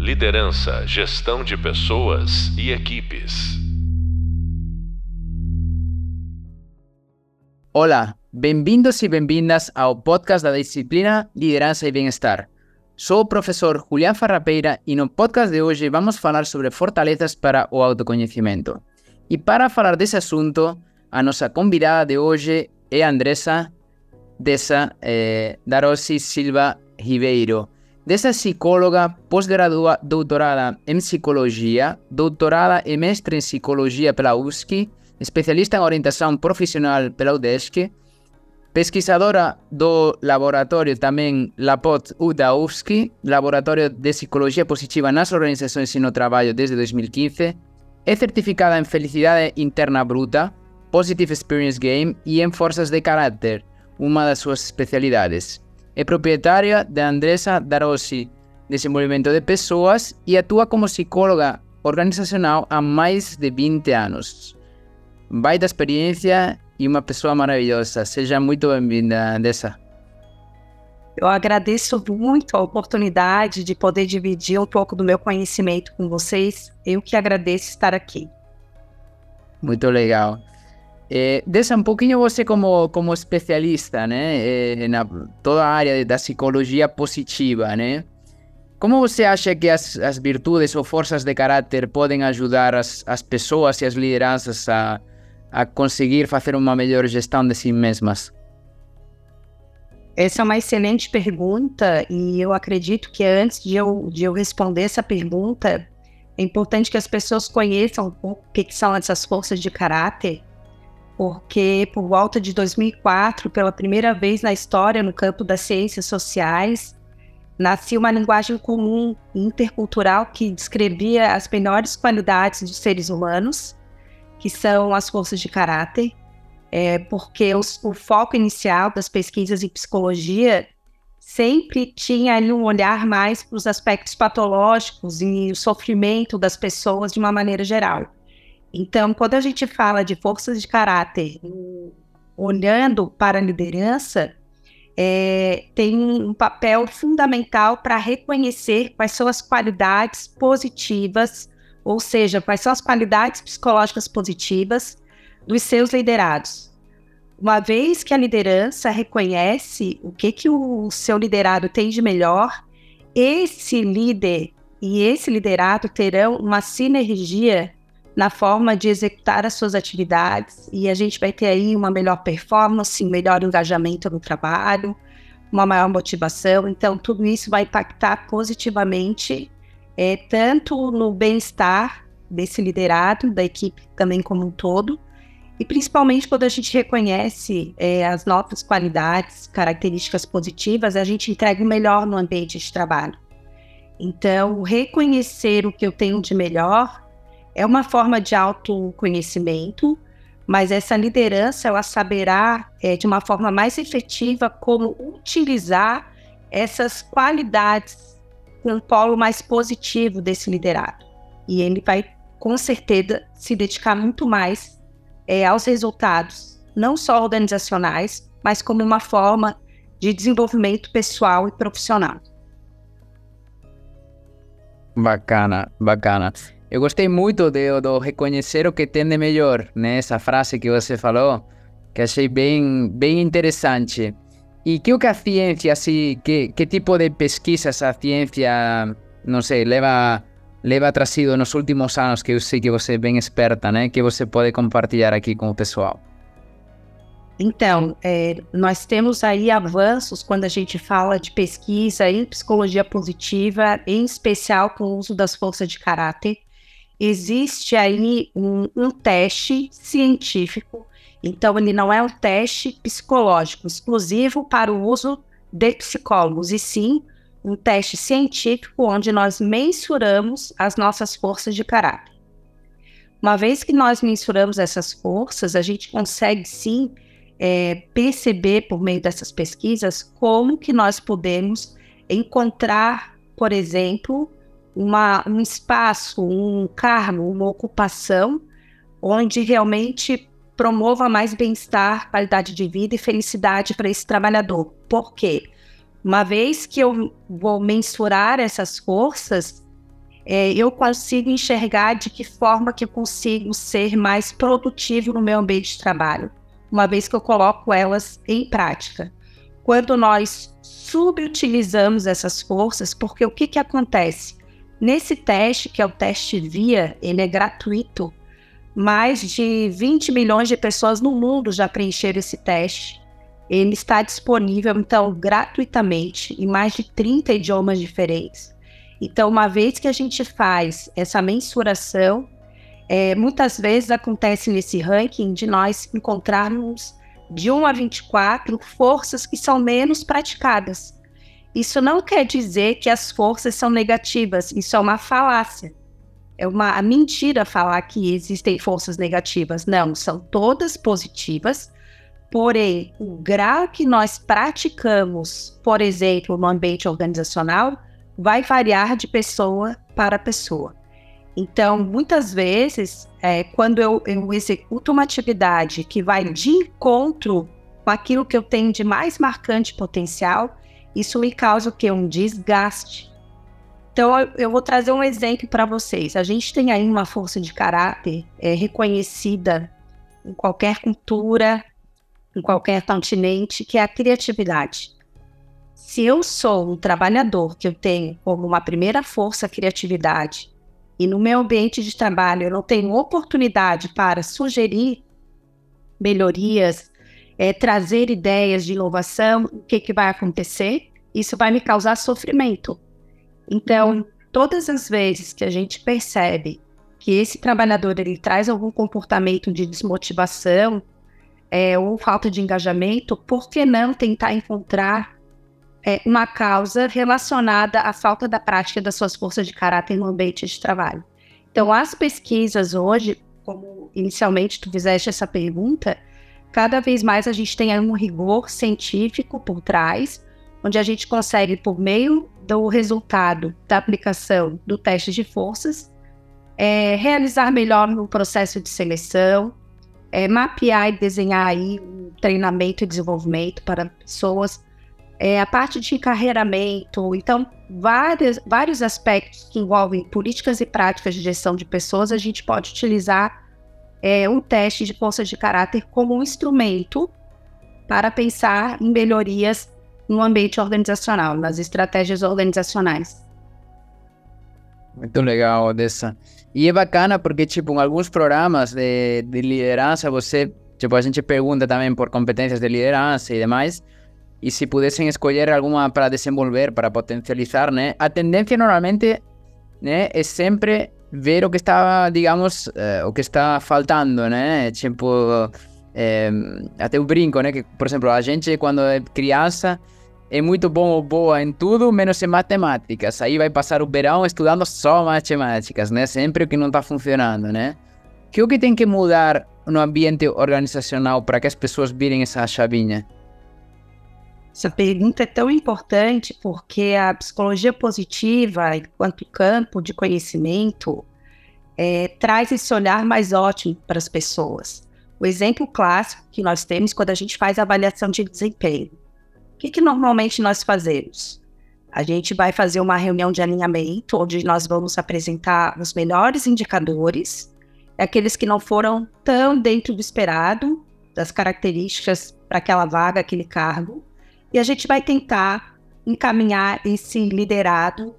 Liderança, gestão de pessoas e equipes. Olá, bem-vindos e bem-vindas ao podcast da disciplina Liderança e Bem-Estar. Sou o professor Julián Farrapeira e no podcast de hoje vamos falar sobre fortalezas para o autoconhecimento. E para falar desse assunto, a nossa convidada de hoje é Andressa Dessa eh, Darossi Silva Ribeiro. Dessa psicóloga pós-graduada doutorada em psicologia, doutorada e mestre em psicologia pela USC, especialista em orientação profissional pela UDESC, pesquisadora do laboratório também LAPOT U da UFSC, Laboratório de Psicologia Positiva nas Organizações e no Trabalho desde 2015, é certificada em Felicidade Interna Bruta, Positive Experience Game e em Forças de Caráter, uma das suas especialidades. É proprietária da Andressa Darossi Desenvolvimento de Pessoas e atua como psicóloga organizacional há mais de 20 anos baita experiência e uma pessoa maravilhosa. Seja muito bem-vinda, Andessa. Eu agradeço muito a oportunidade de poder dividir um pouco do meu conhecimento com vocês. Eu que agradeço estar aqui. Muito legal. É, deixa um pouquinho você como, como especialista, né, é, na toda a área da psicologia positiva, né? Como você acha que as, as virtudes ou forças de caráter podem ajudar as, as pessoas e as lideranças a, a conseguir fazer uma melhor gestão de si mesmas? Essa é uma excelente pergunta e eu acredito que antes de eu, de eu responder essa pergunta, é importante que as pessoas conheçam um pouco o que, que são essas forças de caráter, porque por volta de 2004, pela primeira vez na história no campo das ciências sociais, nascia uma linguagem comum intercultural que descrevia as melhores qualidades dos seres humanos que são as forças de caráter, é, porque os, o foco inicial das pesquisas em psicologia sempre tinha ali um olhar mais para os aspectos patológicos e o sofrimento das pessoas de uma maneira geral. Então, quando a gente fala de forças de caráter, olhando para a liderança, é, tem um papel fundamental para reconhecer quais são as qualidades positivas ou seja, quais são as qualidades psicológicas positivas dos seus liderados. Uma vez que a liderança reconhece o que, que o seu liderado tem de melhor, esse líder e esse liderado terão uma sinergia na forma de executar as suas atividades e a gente vai ter aí uma melhor performance, melhor engajamento no trabalho, uma maior motivação. Então, tudo isso vai impactar positivamente é, tanto no bem-estar desse liderado, da equipe também como um todo, e principalmente quando a gente reconhece é, as nossas qualidades, características positivas, a gente entrega o melhor no ambiente de trabalho. Então, reconhecer o que eu tenho de melhor é uma forma de autoconhecimento, mas essa liderança ela saberá é, de uma forma mais efetiva como utilizar essas qualidades um polo mais positivo desse liderado. E ele vai, com certeza, se dedicar muito mais é, aos resultados, não só organizacionais, mas como uma forma de desenvolvimento pessoal e profissional. Bacana, bacana. Eu gostei muito de, de reconhecer o que tem de melhor, né? Essa frase que você falou, que achei bem, bem interessante. E que o que a ciência, assim, que, que tipo de pesquisas a ciência, não sei, leva, leva trazido nos últimos anos, que eu sei que você é bem esperta, né? Que você pode compartilhar aqui com o pessoal. Então, é, nós temos aí avanços quando a gente fala de pesquisa em psicologia positiva, em especial com o uso das forças de caráter. Existe aí um, um teste científico então, ele não é um teste psicológico exclusivo para o uso de psicólogos, e sim um teste científico onde nós mensuramos as nossas forças de caráter. Uma vez que nós mensuramos essas forças, a gente consegue sim é, perceber por meio dessas pesquisas como que nós podemos encontrar, por exemplo, uma, um espaço, um cargo, uma ocupação onde realmente promova mais bem-estar, qualidade de vida e felicidade para esse trabalhador. Por quê? Uma vez que eu vou mensurar essas forças, é, eu consigo enxergar de que forma que eu consigo ser mais produtivo no meu ambiente de trabalho, uma vez que eu coloco elas em prática. Quando nós subutilizamos essas forças, porque o que, que acontece? Nesse teste, que é o teste VIA, ele é gratuito. Mais de 20 milhões de pessoas no mundo já preencheram esse teste. Ele está disponível, então, gratuitamente, em mais de 30 idiomas diferentes. Então, uma vez que a gente faz essa mensuração, é, muitas vezes acontece nesse ranking de nós encontrarmos de 1 a 24 forças que são menos praticadas. Isso não quer dizer que as forças são negativas, isso é uma falácia. É uma mentira falar que existem forças negativas. Não, são todas positivas, porém, o grau que nós praticamos, por exemplo, no ambiente organizacional, vai variar de pessoa para pessoa. Então, muitas vezes, é, quando eu, eu executo uma atividade que vai de encontro com aquilo que eu tenho de mais marcante potencial, isso me causa o quê? Um desgaste. Então, eu vou trazer um exemplo para vocês. A gente tem aí uma força de caráter é, reconhecida em qualquer cultura, em qualquer continente, que é a criatividade. Se eu sou um trabalhador que eu tenho como uma primeira força a criatividade, e no meu ambiente de trabalho eu não tenho oportunidade para sugerir melhorias, é, trazer ideias de inovação, o que, que vai acontecer? Isso vai me causar sofrimento. Então, uhum. todas as vezes que a gente percebe que esse trabalhador ele traz algum comportamento de desmotivação é, ou falta de engajamento, por que não tentar encontrar é, uma causa relacionada à falta da prática das suas forças de caráter no ambiente de trabalho? Então, as pesquisas hoje, como inicialmente tu fizeste essa pergunta, cada vez mais a gente tem um rigor científico por trás, onde a gente consegue, por meio do resultado da aplicação do teste de forças, é, realizar melhor no processo de seleção, é, mapear e desenhar aí treinamento e desenvolvimento para pessoas, é, a parte de encarreiramento, então vários, vários aspectos que envolvem políticas e práticas de gestão de pessoas a gente pode utilizar é, um teste de força de caráter como um instrumento para pensar em melhorias no ambiente organizacional, nas estratégias organizacionais. Muito legal, Odessa. E é bacana porque, tipo, em alguns programas de, de liderança, você, tipo, a gente pergunta também por competências de liderança e demais, e se pudessem escolher alguma para desenvolver, para potencializar, né? A tendência normalmente, né, é sempre ver o que está, digamos, eh, o que está faltando, né? Tipo, eh, até eu brinco, né? Que, por exemplo, a gente, quando é criança, é muito bom ou boa em tudo, menos em matemáticas. Aí vai passar o verão estudando só matemáticas, né? Sempre o que não está funcionando, né? Que o que tem que mudar no ambiente organizacional para que as pessoas virem essa chavinha? Essa pergunta é tão importante porque a psicologia positiva, enquanto campo de conhecimento, é, traz esse olhar mais ótimo para as pessoas. O exemplo clássico que nós temos quando a gente faz avaliação de desempenho. O que, que normalmente nós fazemos? A gente vai fazer uma reunião de alinhamento, onde nós vamos apresentar os melhores indicadores, aqueles que não foram tão dentro do esperado, das características para aquela vaga, aquele cargo, e a gente vai tentar encaminhar esse liderado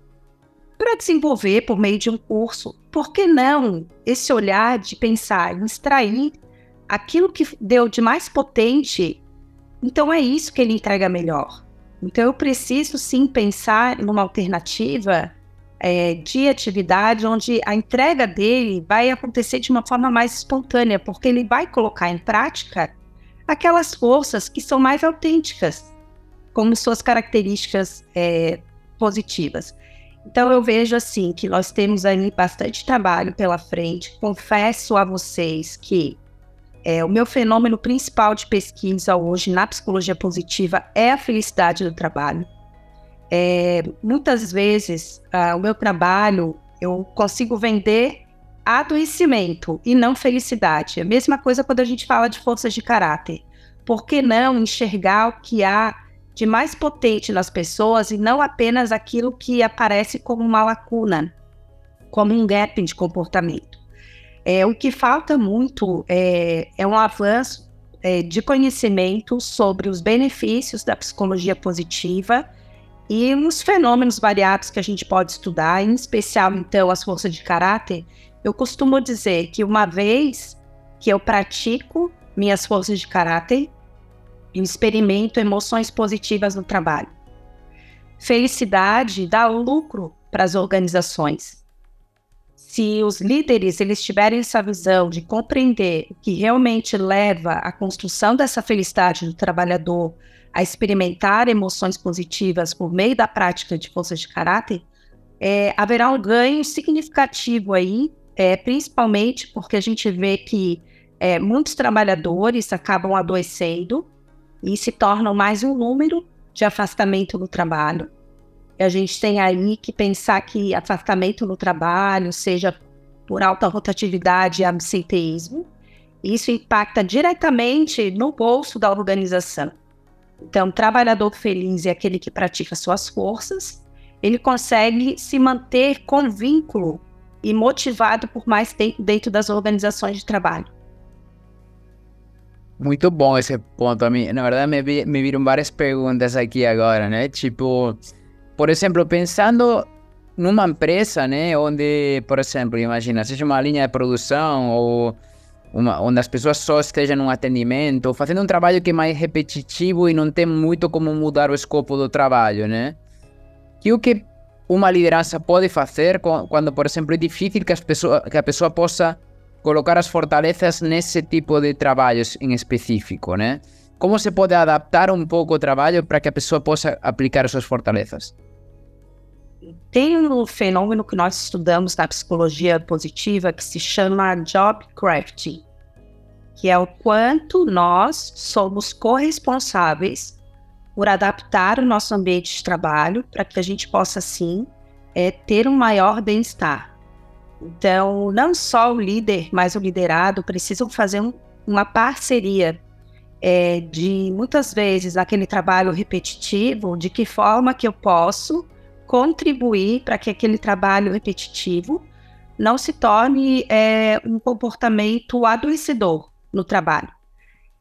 para desenvolver por meio de um curso. Por que não esse olhar de pensar em extrair aquilo que deu de mais potente? Então é isso que ele entrega melhor. Então eu preciso sim pensar numa alternativa é, de atividade onde a entrega dele vai acontecer de uma forma mais espontânea, porque ele vai colocar em prática aquelas forças que são mais autênticas como suas características é, positivas. Então eu vejo assim que nós temos aí bastante trabalho pela frente. Confesso a vocês que é, o meu fenômeno principal de pesquisa hoje na psicologia positiva é a felicidade do trabalho. É, muitas vezes ah, o meu trabalho eu consigo vender adoecimento e não felicidade. A mesma coisa quando a gente fala de forças de caráter. Por que não enxergar o que há de mais potente nas pessoas e não apenas aquilo que aparece como uma lacuna. como um gap de comportamento. É, o que falta muito é, é um avanço é, de conhecimento sobre os benefícios da psicologia positiva e os fenômenos variados que a gente pode estudar, em especial, então, as forças de caráter. Eu costumo dizer que uma vez que eu pratico minhas forças de caráter, experimento emoções positivas no trabalho. Felicidade dá lucro para as organizações se os líderes eles tiverem essa visão de compreender o que realmente leva à construção dessa felicidade do trabalhador a experimentar emoções positivas por meio da prática de forças de caráter, é, haverá um ganho significativo aí, é, principalmente porque a gente vê que é, muitos trabalhadores acabam adoecendo e se tornam mais um número de afastamento no trabalho a gente tem aí que pensar que afastamento no trabalho, seja por alta rotatividade e absenteísmo, isso impacta diretamente no bolso da organização. Então, trabalhador feliz é aquele que pratica suas forças, ele consegue se manter com vínculo e motivado por mais tempo dentro das organizações de trabalho. Muito bom esse ponto. Na verdade, me, me viram várias perguntas aqui agora, né? Tipo, por exemplo, pensando numa empresa, né, onde, por exemplo, imagina, seja uma linha de produção ou uma, onde as pessoas só estejam num atendimento, fazendo um trabalho que é mais repetitivo e não tem muito como mudar o escopo do trabalho, né? Que o que uma liderança pode fazer quando, por exemplo, é difícil que, as pessoas, que a pessoa possa colocar as fortalezas nesse tipo de trabalhos em específico, né? Como se pode adaptar um pouco o trabalho para que a pessoa possa aplicar suas fortalezas? Tem um fenômeno que nós estudamos na psicologia positiva que se chama job crafting, que é o quanto nós somos corresponsáveis por adaptar o nosso ambiente de trabalho para que a gente possa, sim, é, ter um maior bem-estar. Então, não só o líder, mas o liderado precisam fazer um, uma parceria é, de, muitas vezes, aquele trabalho repetitivo, de que forma que eu posso contribuir para que aquele trabalho repetitivo não se torne é, um comportamento adoecedor no trabalho.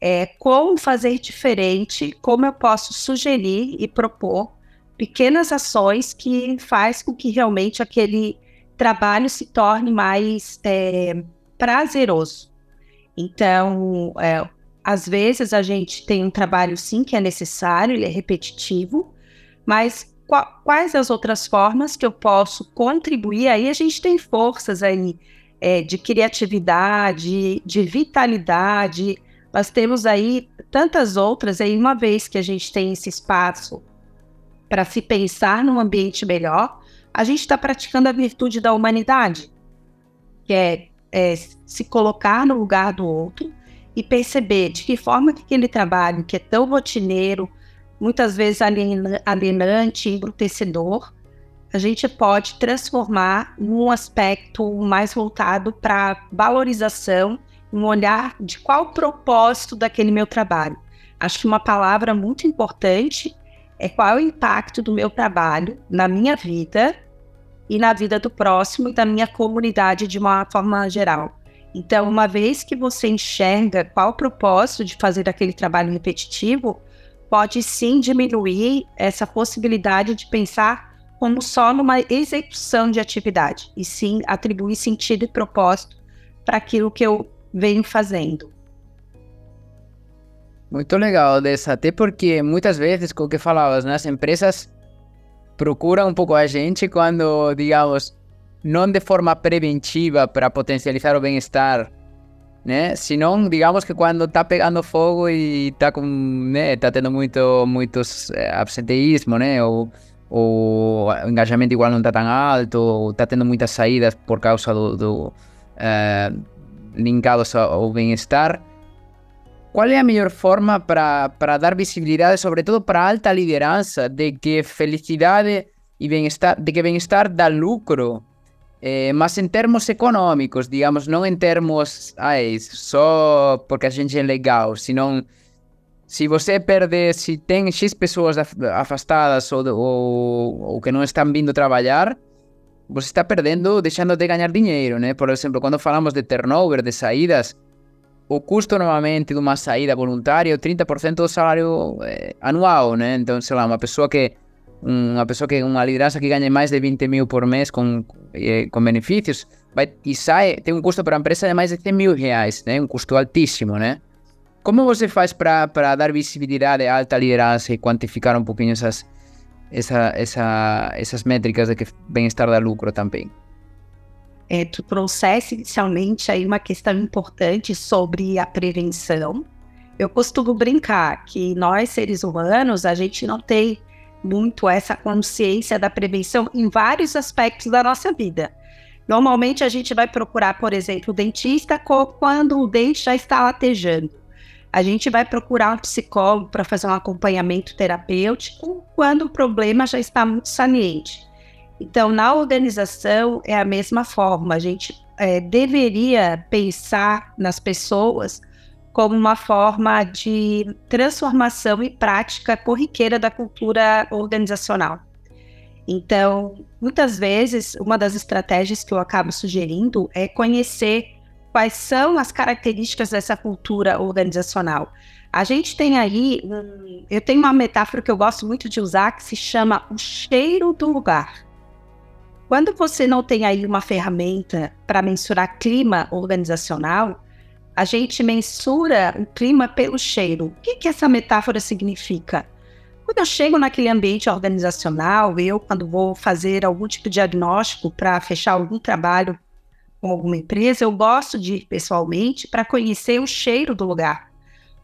É, como fazer diferente, como eu posso sugerir e propor pequenas ações que faz com que realmente aquele trabalho se torne mais é, prazeroso. Então, é, às vezes a gente tem um trabalho sim que é necessário, ele é repetitivo, mas quais as outras formas que eu posso contribuir? Aí a gente tem forças aí é, de criatividade, de vitalidade. Nós temos aí tantas outras. Aí uma vez que a gente tem esse espaço para se pensar num ambiente melhor, a gente está praticando a virtude da humanidade, que é, é se colocar no lugar do outro e perceber de que forma que aquele trabalho que é tão rotineiro, muitas vezes alienante, embrutecedor, a gente pode transformar num aspecto mais voltado para valorização, um olhar de qual o propósito daquele meu trabalho. Acho que uma palavra muito importante é qual é o impacto do meu trabalho na minha vida e na vida do próximo e da minha comunidade de uma forma geral. Então, uma vez que você enxerga qual o propósito de fazer aquele trabalho repetitivo, pode sim diminuir essa possibilidade de pensar como só numa execução de atividade, e sim atribuir sentido e propósito para aquilo que eu venho fazendo. Muito legal dessa, até porque muitas vezes, como que falavas, né, as empresas procuram um pouco a gente quando, digamos, não de forma preventiva para potencializar o bem-estar né? Senão, digamos que quando tá pegando fogo e tá com, né, tá tendo muito, muitos é, absenteísmo, né? Ou, o engajamento igual não tá tão alto, ou tá tendo muitas saídas por causa do, do é, linkados ao bem-estar. Qual é a melhor forma para dar visibilidade, sobretudo para alta liderança, de que felicidade e bem-estar, de que bem-estar dá lucro é, mas em termos econômicos, digamos, não em termos ai, só porque a gente é legal, senão se você perde, se tem X pessoas afastadas ou, ou que não estão vindo trabalhar, você está perdendo, deixando de ganhar dinheiro, né? Por exemplo, quando falamos de turnover, de saídas, o custo normalmente de uma saída voluntária é 30% do salário eh, anual, né? Então, sei lá, uma pessoa que uma pessoa que uma liderança que ganha mais de 20 mil por mês com, eh, com benefícios vai, e sai, tem um custo para a empresa de mais de 100 mil reais, né? Um custo altíssimo, né? Como você faz para dar visibilidade à alta liderança e quantificar um pouquinho essas, essa, essa, essas métricas de que bem-estar dá lucro também? É, tu trouxesse inicialmente aí uma questão importante sobre a prevenção. Eu costumo brincar que nós, seres humanos, a gente não tem muito essa consciência da prevenção em vários aspectos da nossa vida. Normalmente a gente vai procurar, por exemplo, o dentista quando o dente já está latejando a gente vai procurar um psicólogo para fazer um acompanhamento terapêutico quando o problema já está muito saliente. Então, na organização é a mesma forma. A gente é, deveria pensar nas pessoas como uma forma de transformação e prática corriqueira da cultura organizacional. Então, muitas vezes, uma das estratégias que eu acabo sugerindo é conhecer quais são as características dessa cultura organizacional. A gente tem aí, eu tenho uma metáfora que eu gosto muito de usar que se chama o cheiro do lugar. Quando você não tem aí uma ferramenta para mensurar clima organizacional, a gente mensura o clima pelo cheiro. O que, que essa metáfora significa? Quando eu chego naquele ambiente organizacional, eu, quando vou fazer algum tipo de diagnóstico para fechar algum trabalho com alguma empresa, eu gosto de ir pessoalmente para conhecer o cheiro do lugar.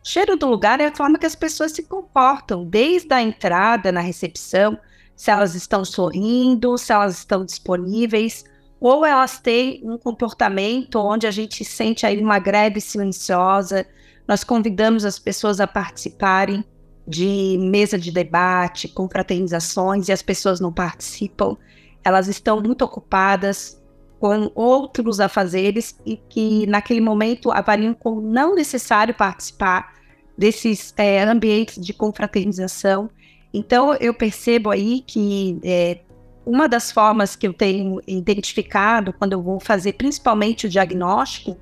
O cheiro do lugar é a forma que as pessoas se comportam, desde a entrada na recepção, se elas estão sorrindo, se elas estão disponíveis, ou elas têm um comportamento onde a gente sente aí uma greve silenciosa. Nós convidamos as pessoas a participarem de mesa de debate, confraternizações, e as pessoas não participam. Elas estão muito ocupadas com outros afazeres e que naquele momento avaliam como não necessário participar desses é, ambientes de confraternização. Então eu percebo aí que é, uma das formas que eu tenho identificado quando eu vou fazer principalmente o diagnóstico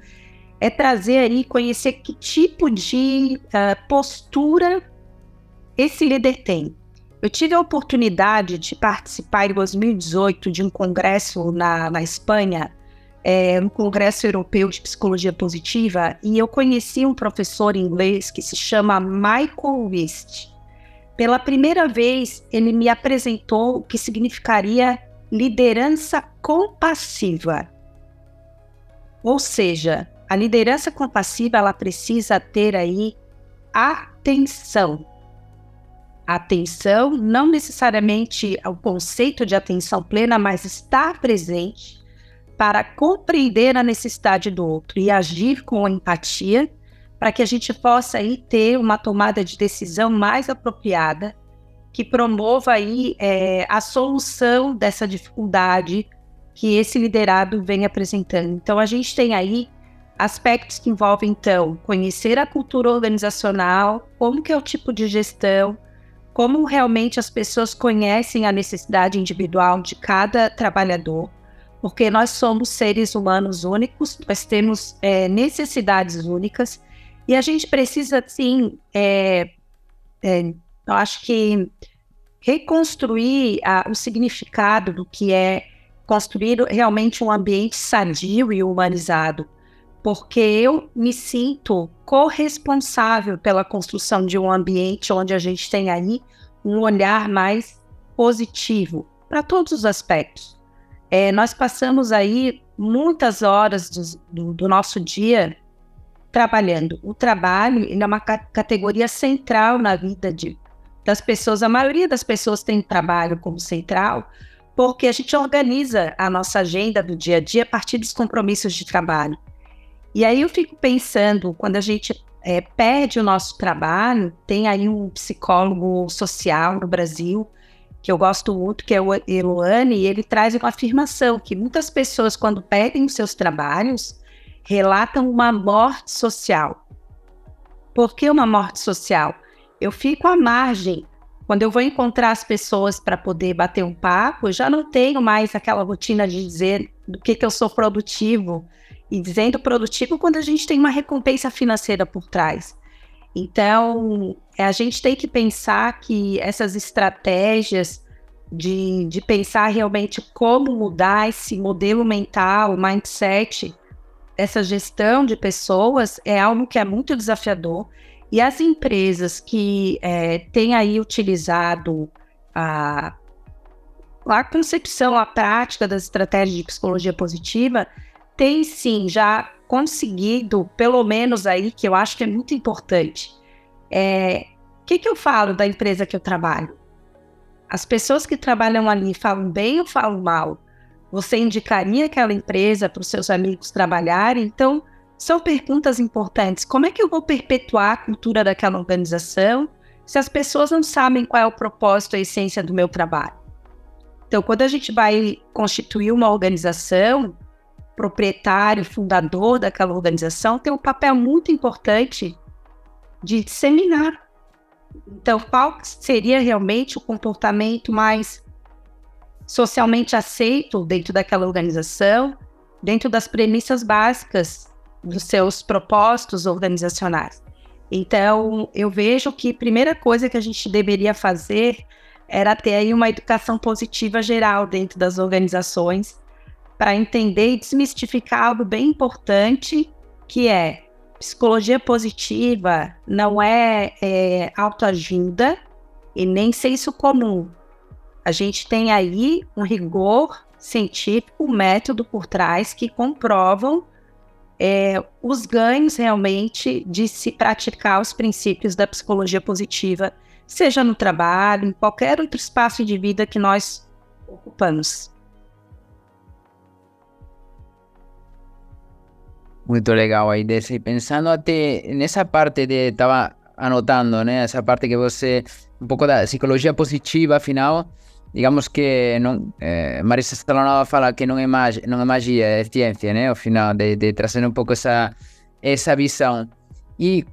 é trazer aí conhecer que tipo de uh, postura esse líder tem. Eu tive a oportunidade de participar em 2018 de um congresso na, na Espanha, é, um congresso europeu de psicologia positiva, e eu conheci um professor inglês que se chama Michael Wist. Pela primeira vez, ele me apresentou o que significaria liderança compassiva. Ou seja, a liderança compassiva ela precisa ter aí atenção atenção, não necessariamente o conceito de atenção plena, mas estar presente para compreender a necessidade do outro e agir com empatia, para que a gente possa aí ter uma tomada de decisão mais apropriada, que promova aí é, a solução dessa dificuldade que esse liderado vem apresentando. Então a gente tem aí aspectos que envolvem então conhecer a cultura organizacional, como que é o tipo de gestão, como realmente as pessoas conhecem a necessidade individual de cada trabalhador, porque nós somos seres humanos únicos, nós temos é, necessidades únicas e a gente precisa, sim, é, é, eu acho que reconstruir a, o significado do que é construir realmente um ambiente sadio e humanizado porque eu me sinto corresponsável pela construção de um ambiente onde a gente tem aí um olhar mais positivo para todos os aspectos. É, nós passamos aí muitas horas do, do, do nosso dia trabalhando. O trabalho é uma categoria central na vida de, das pessoas. A maioria das pessoas tem trabalho como central, porque a gente organiza a nossa agenda do dia a dia a partir dos compromissos de trabalho. E aí eu fico pensando, quando a gente é, perde o nosso trabalho, tem aí um psicólogo social no Brasil, que eu gosto muito, que é o Eloane, e ele traz uma afirmação que muitas pessoas, quando perdem os seus trabalhos, relatam uma morte social. Por que uma morte social? Eu fico à margem Quando eu vou encontrar as pessoas para poder bater um papo, eu já não tenho mais aquela rotina de dizer do que, que eu sou produtivo. E dizendo produtivo quando a gente tem uma recompensa financeira por trás. Então, a gente tem que pensar que essas estratégias de, de pensar realmente como mudar esse modelo mental, mindset, essa gestão de pessoas é algo que é muito desafiador. E as empresas que é, têm aí utilizado a, a concepção, a prática das estratégias de psicologia positiva, têm sim já conseguido, pelo menos aí, que eu acho que é muito importante. É, o que, que eu falo da empresa que eu trabalho? As pessoas que trabalham ali falam bem ou falam mal? Você indicaria aquela empresa para os seus amigos trabalharem? Então, são perguntas importantes. Como é que eu vou perpetuar a cultura daquela organização se as pessoas não sabem qual é o propósito, a essência do meu trabalho? Então, quando a gente vai constituir uma organização, proprietário, fundador daquela organização, tem um papel muito importante de disseminar. Então, qual seria realmente o comportamento mais socialmente aceito dentro daquela organização, dentro das premissas básicas dos seus propósitos organizacionais? Então, eu vejo que a primeira coisa que a gente deveria fazer era ter aí uma educação positiva geral dentro das organizações para entender e desmistificar algo bem importante, que é psicologia positiva não é, é autoajuda e nem senso comum. A gente tem aí um rigor científico, um método por trás que comprovam é, os ganhos realmente de se praticar os princípios da psicologia positiva, seja no trabalho, em qualquer outro espaço de vida que nós ocupamos. Muito legal aí desse. Pensando até nessa parte de. Estava anotando, né? Essa parte que você. Um pouco da psicologia positiva, afinal. Digamos que não, é, Marisa Salonava fala que não é, magia, não é magia, é ciência, né? Ao final, de, de trazer um pouco essa, essa visão. E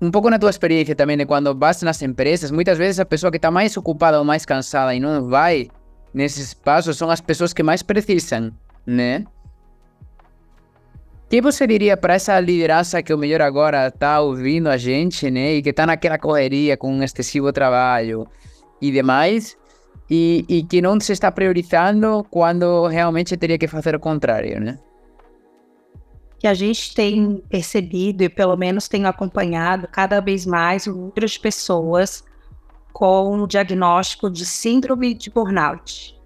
um pouco na tua experiência também, de quando vas nas empresas, muitas vezes a pessoa que está mais ocupada ou mais cansada e não vai nesses passos são as pessoas que mais precisam, né? Que você diria para essa liderança que o melhor agora está ouvindo a gente, né? E que está naquela correria com um excessivo trabalho e demais, e, e, que não se está priorizando quando realmente teria que fazer o contrário, né? Que a gente tem percebido e pelo menos tem acompanhado cada vez mais o número de pessoas com o diagnóstico de síndrome de burnout.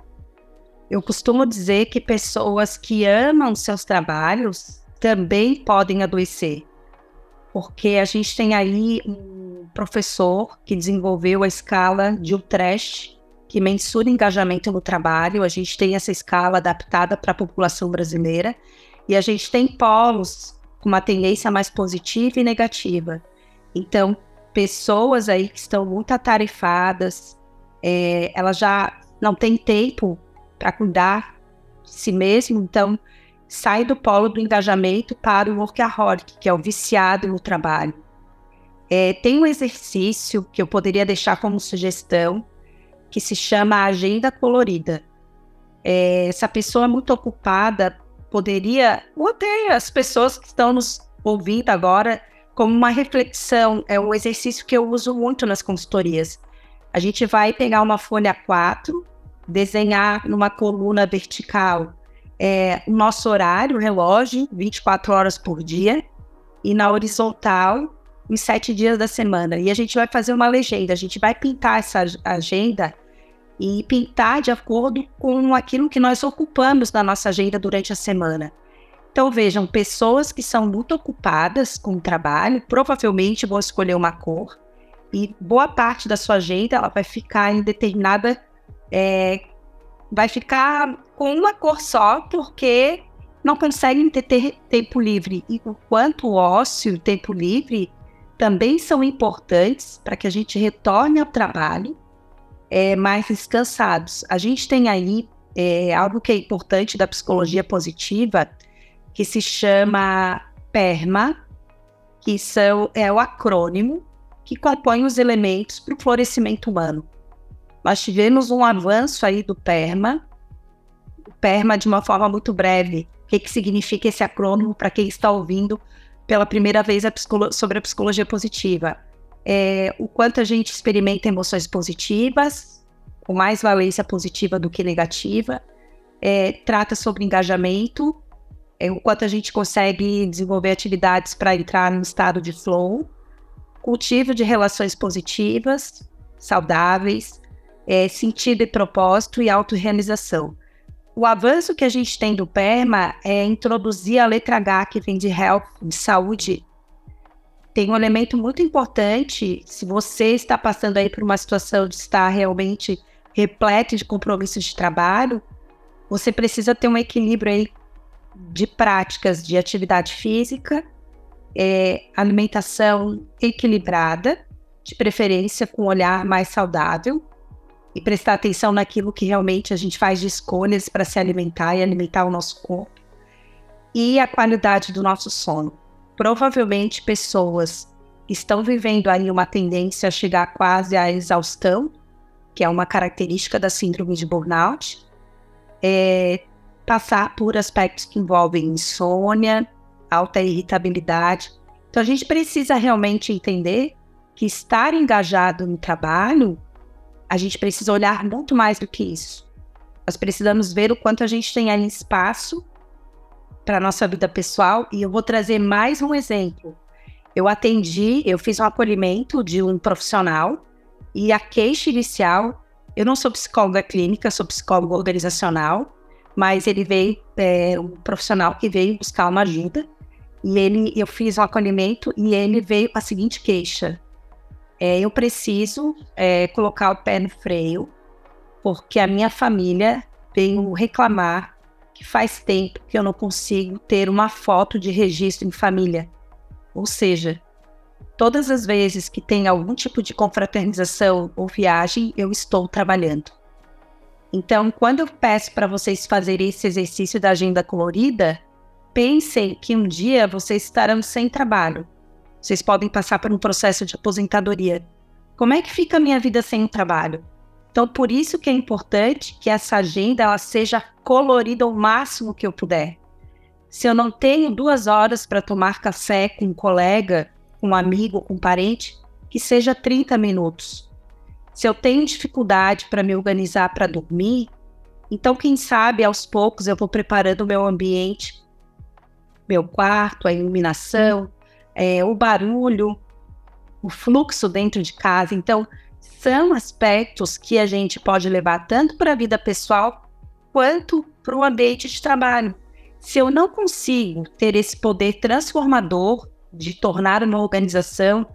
Eu costumo dizer que pessoas que amam seus trabalhos também podem adoecer. Porque a gente tem aí um professor que desenvolveu a escala de Utrecht, que mensura engajamento no trabalho. A gente tem essa escala adaptada para a população brasileira. E a gente tem polos com uma tendência mais positiva e negativa. Então, pessoas aí que estão muito atarefadas, é, elas já não têm tempo para cuidar de si mesmo, então sai do polo do engajamento para o workaholic, que é o viciado no trabalho. É, tem um exercício que eu poderia deixar como sugestão, que se chama Agenda Colorida. É, essa pessoa muito ocupada poderia, ou até as pessoas que estão nos ouvindo agora, como uma reflexão, é um exercício que eu uso muito nas consultorias. A gente vai pegar uma folha 4, desenhar numa coluna vertical é, o nosso horário, o relógio, 24 horas por dia, e na horizontal, em sete dias da semana. E a gente vai fazer uma legenda, a gente vai pintar essa agenda e pintar de acordo com aquilo que nós ocupamos na nossa agenda durante a semana. Então vejam, pessoas que são muito ocupadas com o trabalho, provavelmente vão escolher uma cor, e boa parte da sua agenda ela vai ficar em determinada é, vai ficar com uma cor só, porque não conseguem ter, ter tempo livre. E o quanto o ócio o tempo livre também são importantes para que a gente retorne ao trabalho é, mais descansados. A gente tem aí é, algo que é importante da psicologia positiva, que se chama PERMA, que são, é o acrônimo que compõe os elementos para o florescimento humano. nós tivemos um avanço aí do PERMA, PERMA de uma forma muito breve. O que, que significa esse acrônimo para quem está ouvindo pela primeira vez a sobre a psicologia positiva? É, o quanto a gente experimenta emoções positivas, com mais valência positiva do que negativa, é, trata sobre engajamento, é, o quanto a gente consegue desenvolver atividades para entrar no estado de flow, cultivo de relações positivas, saudáveis, é, sentido e propósito e autorrealização. O avanço que a gente tem do PERMA é introduzir a letra H, que vem de health, de saúde. Tem um elemento muito importante, se você está passando aí por uma situação de estar realmente repleto de compromissos de trabalho, você precisa ter um equilíbrio aí de práticas de atividade física, é, alimentação equilibrada, de preferência com um olhar mais saudável, e prestar atenção naquilo que realmente a gente faz de escolhas para se alimentar e alimentar o nosso corpo, e a qualidade do nosso sono. Provavelmente pessoas estão vivendo aí uma tendência a chegar quase à exaustão, que é uma característica da síndrome de burnout, é, passar por aspectos que envolvem insônia, alta irritabilidade. Então, a gente precisa realmente entender que estar engajado no trabalho, a gente precisa olhar muito mais do que isso. Nós precisamos ver o quanto a gente tem aí espaço para nossa vida pessoal. E eu vou trazer mais um exemplo. Eu atendi, eu fiz um acolhimento de um profissional e a queixa inicial eu não sou psicóloga clínica, sou psicóloga organizacional, mas ele veio, é, um profissional que veio buscar uma ajuda, e ele, eu fiz um acolhimento e ele veio com a seguinte queixa: é, eu preciso é, colocar o pé no freio, porque a minha família veio reclamar faz tempo que eu não consigo ter uma foto de registro em família. Ou seja, Todas as vezes que tem algum tipo de confraternização ou viagem, eu estou trabalhando. Então, quando eu peço para vocês fazerem esse exercício da agenda colorida, pensem que um dia vocês estarão sem trabalho. Vocês podem passar por um processo de aposentadoria. Como é que fica a minha vida sem trabalho? Então, por isso que é importante que essa agenda ela seja colorida o máximo que eu puder. Se eu não tenho duas horas para tomar café com um colega com um amigo, com um parente, que seja 30 minutos. Se eu tenho dificuldade para me organizar para dormir, então quem sabe aos poucos eu vou preparando o meu ambiente, meu quarto, a iluminação, é, o barulho, o fluxo dentro de casa. Então, são aspectos que a gente pode levar tanto para a vida pessoal quanto para o ambiente de trabalho. Se eu não consigo ter esse poder transformador de tornar uma organização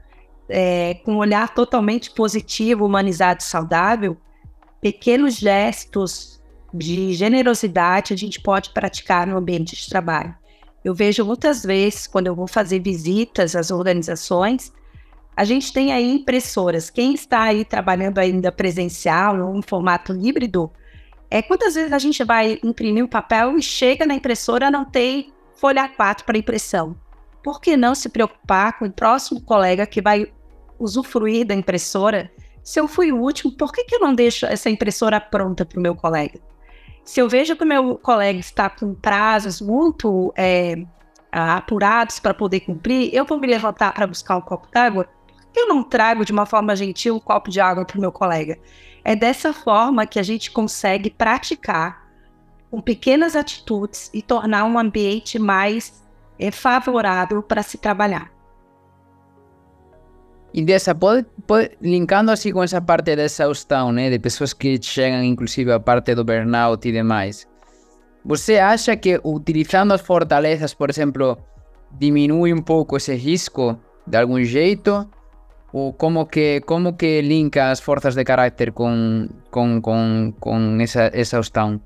é, com um olhar totalmente positivo, humanizado e saudável, pequenos gestos de generosidade a gente pode praticar no ambiente de trabalho. Eu vejo muitas vezes, quando eu vou fazer visitas às organizações, a gente tem aí impressoras. Quem está aí trabalhando ainda presencial ou em formato híbrido, é quantas vezes a gente vai imprimir um papel e chega na impressora não tem folha 4 para impressão por que não se preocupar com o próximo colega que vai usufruir da impressora? Se eu fui o último, por que, que eu não deixo essa impressora pronta para o meu colega? Se eu vejo que o meu colega está com prazos muito é, apurados para poder cumprir, eu vou me levantar para buscar um copo d'água? Eu não trago de uma forma gentil um copo de água para o meu colega? É dessa forma que a gente consegue praticar com pequenas atitudes e tornar um ambiente mais é favorável para se trabalhar. E dessa, pode, pode, linkando assim com essa parte da exaustão, né, de pessoas que chegam inclusive à parte do burnout e demais, você acha que utilizando as fortalezas, por exemplo, diminui um pouco esse risco de algum jeito? Ou como que, como que linka as forças de caráter com, com, com, com essa exaustão?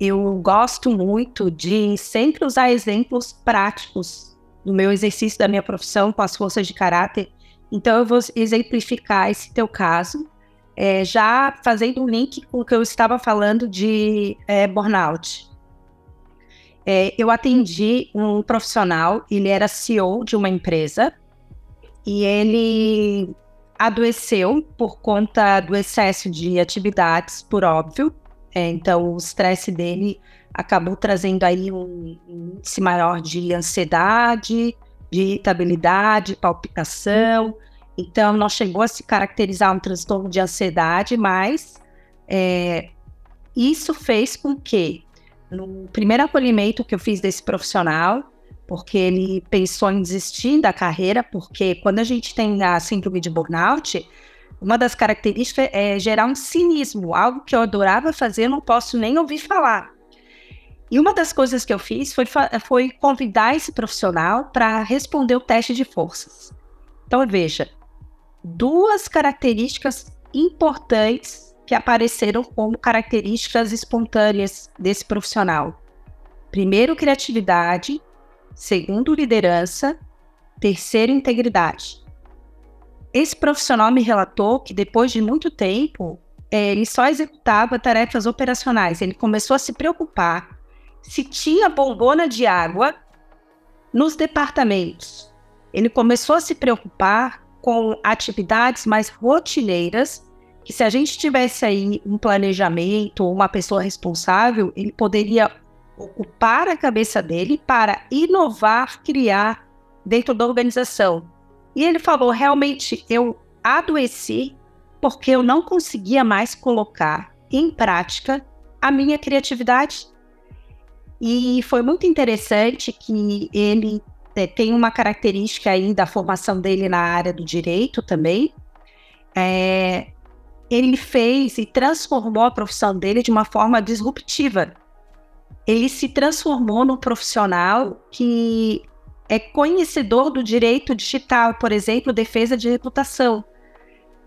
eu gosto muito de sempre usar exemplos práticos do meu exercício da minha profissão com as forças de caráter. Então, eu vou exemplificar esse teu caso, é, já fazendo um link com o que eu estava falando de é, burnout. É, eu atendi um profissional, ele era CEO de uma empresa, e ele adoeceu por conta do excesso de atividades, por óbvio. É, então, o estresse dele acabou trazendo aí um índice maior de ansiedade, de irritabilidade, palpitação. Então, não chegou a se caracterizar um transtorno de ansiedade, mas é, isso fez com que, no primeiro acolhimento que eu fiz desse profissional, porque ele pensou em desistir da carreira, porque quando a gente tem a síndrome de burnout, uma das características é gerar um cinismo, algo que eu adorava fazer, não posso nem ouvir falar. E uma das coisas que eu fiz foi, foi convidar esse profissional para responder o teste de forças. Então, veja, duas características importantes que apareceram como características espontâneas desse profissional. Primeiro, criatividade Segundo, liderança. Terceiro, integridade. Esse profissional me relatou que depois de muito tempo, é, ele só executava tarefas operacionais. Ele começou a se preocupar se tinha bombona de água nos departamentos. Ele começou a se preocupar com atividades mais rotineiras, que se a gente tivesse aí um planejamento, uma pessoa responsável, ele poderia ocupar a cabeça dele para inovar, criar dentro da organização. E ele falou: realmente, eu adoeci porque eu não conseguia mais colocar em prática a minha criatividade. E foi muito interessante que ele é, tem uma característica aí da formação dele na área do direito também. É, ele fez e transformou a profissão dele de uma forma disruptiva ele se transformou num profissional que é conhecedor do direito digital, por exemplo, defesa de reputação.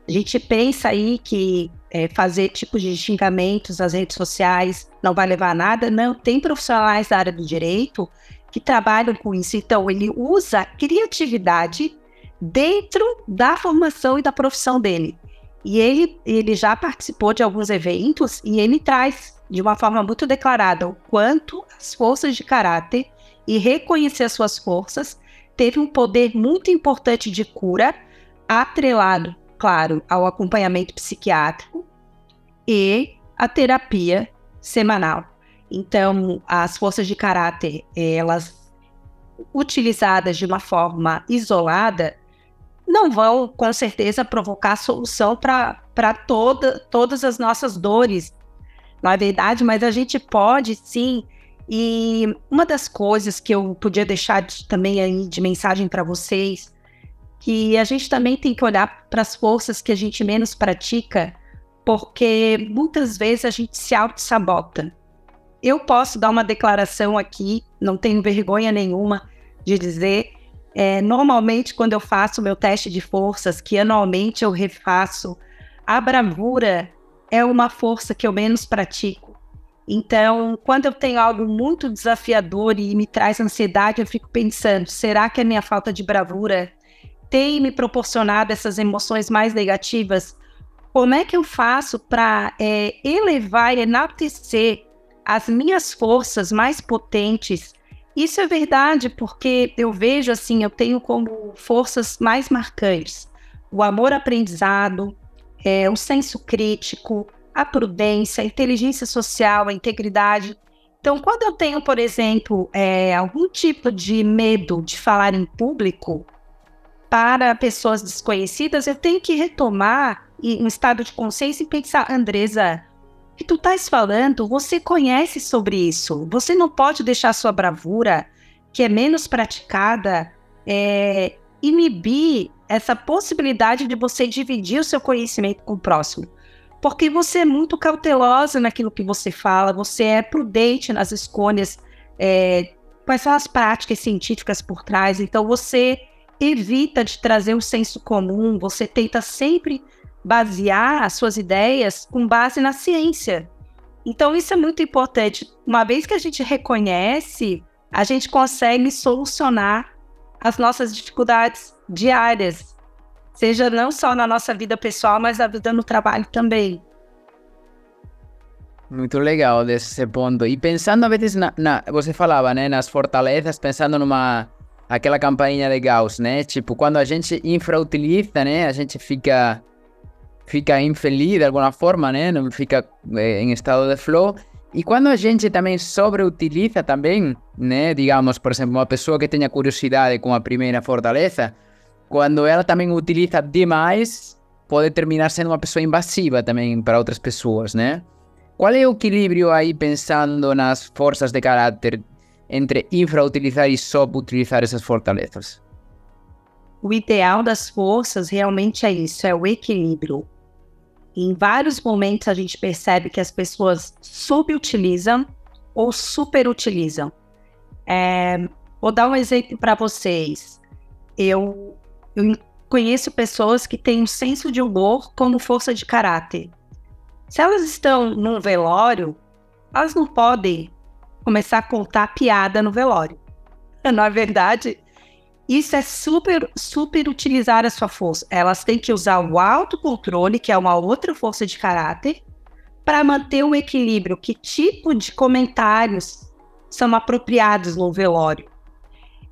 A gente pensa aí que é, fazer tipos de xingamentos nas redes sociais não vai levar a nada. Não, tem profissionais da área do direito que trabalham com isso. Então, ele usa a criatividade dentro da formação e da profissão dele. E ele, ele já participou de alguns eventos e ele traz de uma forma muito declarada o quanto as forças de caráter e reconhecer as suas forças teve um poder muito importante de cura, atrelado, claro, ao acompanhamento psiquiátrico e a terapia semanal. Então, as forças de caráter, elas utilizadas de uma forma isolada, não vão, com certeza, provocar solução para toda, todas as nossas dores na verdade, mas a gente pode sim. E uma das coisas que eu podia deixar de, também aí de mensagem para vocês, que a gente também tem que olhar para as forças que a gente menos pratica, porque muitas vezes a gente se auto-sabota. Eu posso dar uma declaração aqui, não tenho vergonha nenhuma de dizer. É, normalmente, quando eu faço meu teste de forças, que anualmente eu refaço, a bravura é uma força que eu menos pratico. Então, quando eu tenho algo muito desafiador e me traz ansiedade, eu fico pensando: será que a minha falta de bravura tem me proporcionado essas emoções mais negativas? Como é que eu faço para é, elevar e enaltecer as minhas forças mais potentes? Isso é verdade, porque eu vejo assim, eu tenho como forças mais marcantes o amor aprendizado, é, o senso crítico, a prudência, a inteligência social, a integridade. Então, quando eu tenho, por exemplo, é, algum tipo de medo de falar em público para pessoas desconhecidas, eu tenho que retomar um estado de consciência e pensar, Andresa, que tu estás falando, você conhece sobre isso. Você não pode deixar sua bravura, que é menos praticada, é, inibir essa possibilidade de você dividir o seu conhecimento com o próximo. Porque você é muito cautelosa naquilo que você fala, você é prudente nas escolhas, é, quais são as práticas científicas por trás, então você evita de trazer um senso comum, você tenta sempre basear as suas ideias com base na ciência. Então, isso é muito importante. Uma vez que a gente reconhece, a gente consegue solucionar as nossas dificuldades diárias, seja não só na nossa vida pessoal, mas na vida no trabalho também. Muito legal desse ponto. E pensando a vezes na, na você falava, né, nas fortalezas, pensando numa aquela campainha de Gauss, né? Tipo, quando a gente infrautiliza, né? A gente fica fica infeliz de alguma forma, né? Não fica eh, em estado de flow. E quando a gente também sobreutiliza também, né? Digamos, por exemplo, uma pessoa que tenha curiosidade com a primeira fortaleza, quando ela também utiliza demais, pode terminar sendo uma pessoa invasiva também para outras pessoas, né? Qual é o equilíbrio aí pensando nas forças de caráter entre infrautilizar e subutilizar essas fortalezas? O ideal das forças realmente é isso, é o equilíbrio. Em vários momentos a gente percebe que as pessoas subutilizam ou superutilizam. É, vou dar um exemplo para vocês. Eu, eu conheço pessoas que têm um senso de humor como força de caráter. Se elas estão num velório, elas não podem começar a contar piada no velório. Na é verdade, isso é super, super utilizar a sua força. Elas têm que usar o autocontrole, que é uma outra força de caráter, para manter o equilíbrio. Que tipo de comentários são apropriados no velório?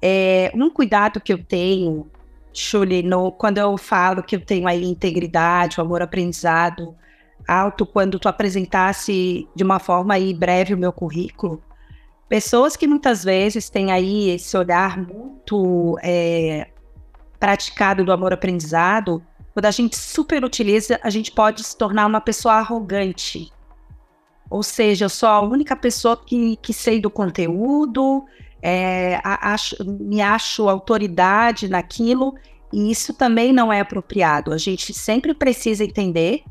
É, um cuidado que eu tenho, Shuli, no, quando eu falo que eu tenho aí integridade, o amor aprendizado alto, quando tu apresentasse de uma forma aí breve o meu currículo, Pessoas que muitas vezes têm aí esse olhar muito é, praticado do amor-aprendizado, quando a gente superutiliza, a gente pode se tornar uma pessoa arrogante. Ou seja, eu sou a única pessoa que, que sei do conteúdo, é, acho, me acho autoridade naquilo, e isso também não é apropriado. A gente sempre precisa entender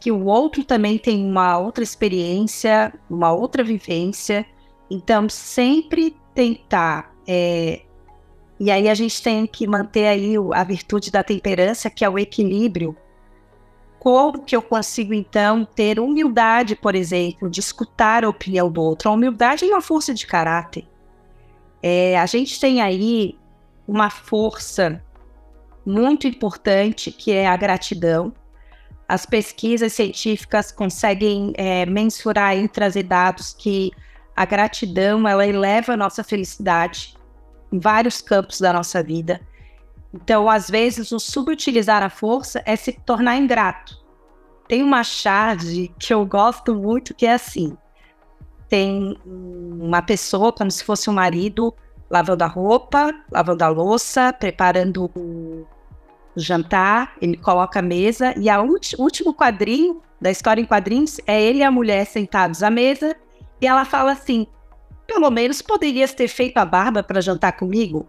que o outro também tem uma outra experiência, uma outra vivência, então, sempre tentar. É, e aí a gente tem que manter aí a virtude da temperança, que é o equilíbrio. Como que eu consigo, então, ter humildade, por exemplo, de escutar a opinião do outro? A humildade é uma força de caráter. É, a gente tem aí uma força muito importante, que é a gratidão. As pesquisas científicas conseguem é, mensurar e trazer dados que a gratidão, ela eleva a nossa felicidade em vários campos da nossa vida. Então, às vezes, o subutilizar a força é se tornar ingrato. Tem uma charge que eu gosto muito que é assim: tem uma pessoa, como se fosse um marido, lavando a roupa, lavando a louça, preparando o jantar, ele coloca a mesa, e o último quadrinho da história em quadrinhos é ele e a mulher sentados à mesa e ela fala assim: pelo menos poderias ter feito a barba para jantar comigo?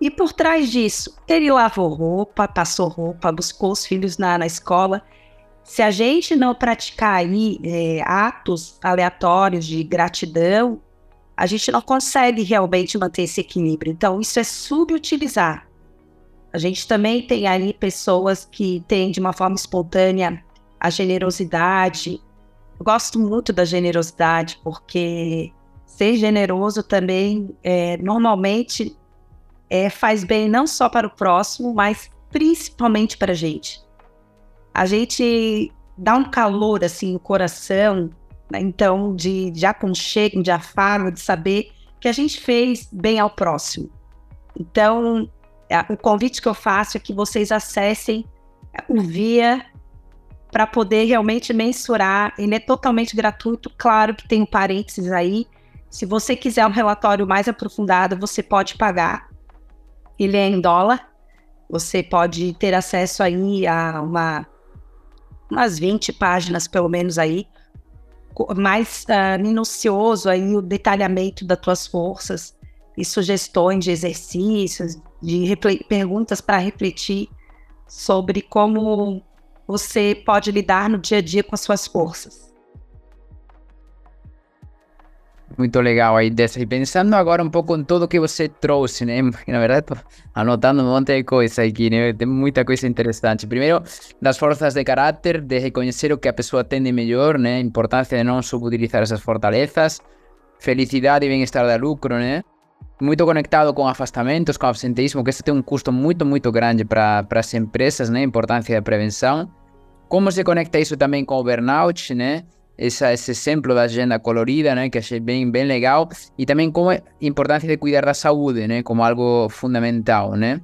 E por trás disso, ele lavou roupa, passou roupa, buscou os filhos na, na escola. Se a gente não praticar aí é, atos aleatórios de gratidão, a gente não consegue realmente manter esse equilíbrio. Então, isso é subutilizar. A gente também tem ali pessoas que têm de uma forma espontânea a generosidade, eu gosto muito da generosidade, porque ser generoso também, é, normalmente, é, faz bem não só para o próximo, mas principalmente para a gente. A gente dá um calor, assim, no coração, né? então, de, de aconchego, de afago, de saber que a gente fez bem ao próximo. Então, o convite que eu faço é que vocês acessem o Via para poder realmente mensurar. Ele é totalmente gratuito, claro que tem um parênteses aí. Se você quiser um relatório mais aprofundado, você pode pagar. Ele é em dólar. Você pode ter acesso aí a uma, umas 20 páginas, pelo menos aí, mais uh, minucioso aí o detalhamento das tuas forças e sugestões de exercícios, de perguntas para refletir sobre como você pode lidar no dia a dia com as suas forças. Muito legal aí dessa. E pensando agora um pouco em tudo que você trouxe, né? Na verdade, estou anotando um monte de coisa aqui, né? Tem muita coisa interessante. Primeiro, das forças de caráter, de reconhecer o que a pessoa tem de melhor, né? A importância de não subutilizar essas fortalezas. Felicidade e bem-estar da lucro, né? Muito conectado com afastamentos, com absenteísmo, que isso tem um custo muito, muito grande para as empresas, né? Importância da prevenção. Como se conecta isso também com o burnout, né? esse exemplo da agenda colorida, né, que achei bem, bem legal, e também como a importância de cuidar da saúde, né, como algo fundamental, né.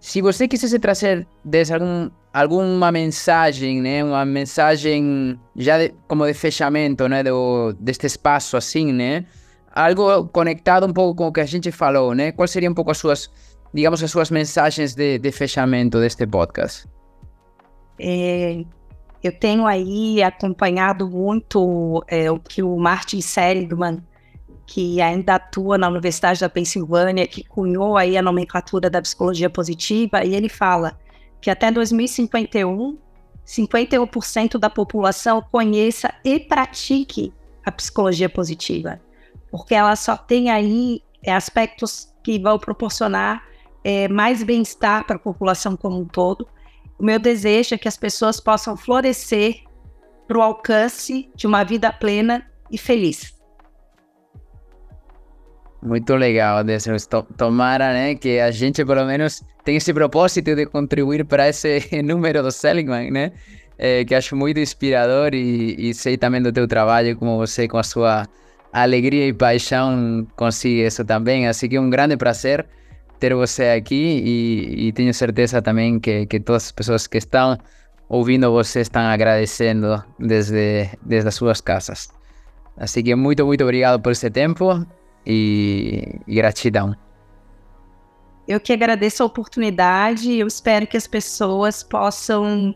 Se você quisesse trazer desse algum, alguma mensagem, né, uma mensagem já de, como de fechamento, né, do, deste espaço assim, né, algo conectado um pouco com o que a gente falou, né, quais seriam um pouco as suas, digamos, as suas mensagens de, de fechamento deste podcast? É, eu tenho aí acompanhado muito é, o que o Martin Seligman, que ainda atua na Universidade da Pensilvânia, que cunhou aí a nomenclatura da psicologia positiva, e ele fala que até 2051, 51% da população conheça e pratique a psicologia positiva, porque ela só tem aí é, aspectos que vão proporcionar é, mais bem-estar para a população como um todo. O meu desejo é que as pessoas possam florescer para o alcance de uma vida plena e feliz. Muito legal, Deus. Tomara né, que a gente, pelo menos, tenha esse propósito de contribuir para esse número do Seligman, né? É, que acho muito inspirador e, e, sei também do teu trabalho, como você, com a sua alegria e paixão, consegue isso também. Assim que um grande prazer ter você aqui e, e tenho certeza também que, que todas as pessoas que estão ouvindo você estão agradecendo desde, desde as suas casas. Assim que muito, muito obrigado por esse tempo e, e gratidão. Eu que agradeço a oportunidade eu espero que as pessoas possam,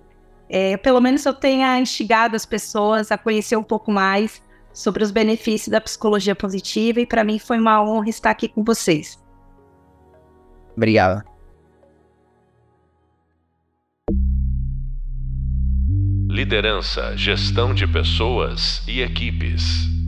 é, pelo menos eu tenha instigado as pessoas a conhecer um pouco mais sobre os benefícios da psicologia positiva e para mim foi uma honra estar aqui com vocês. Obrigado. Liderança, gestão de pessoas e equipes.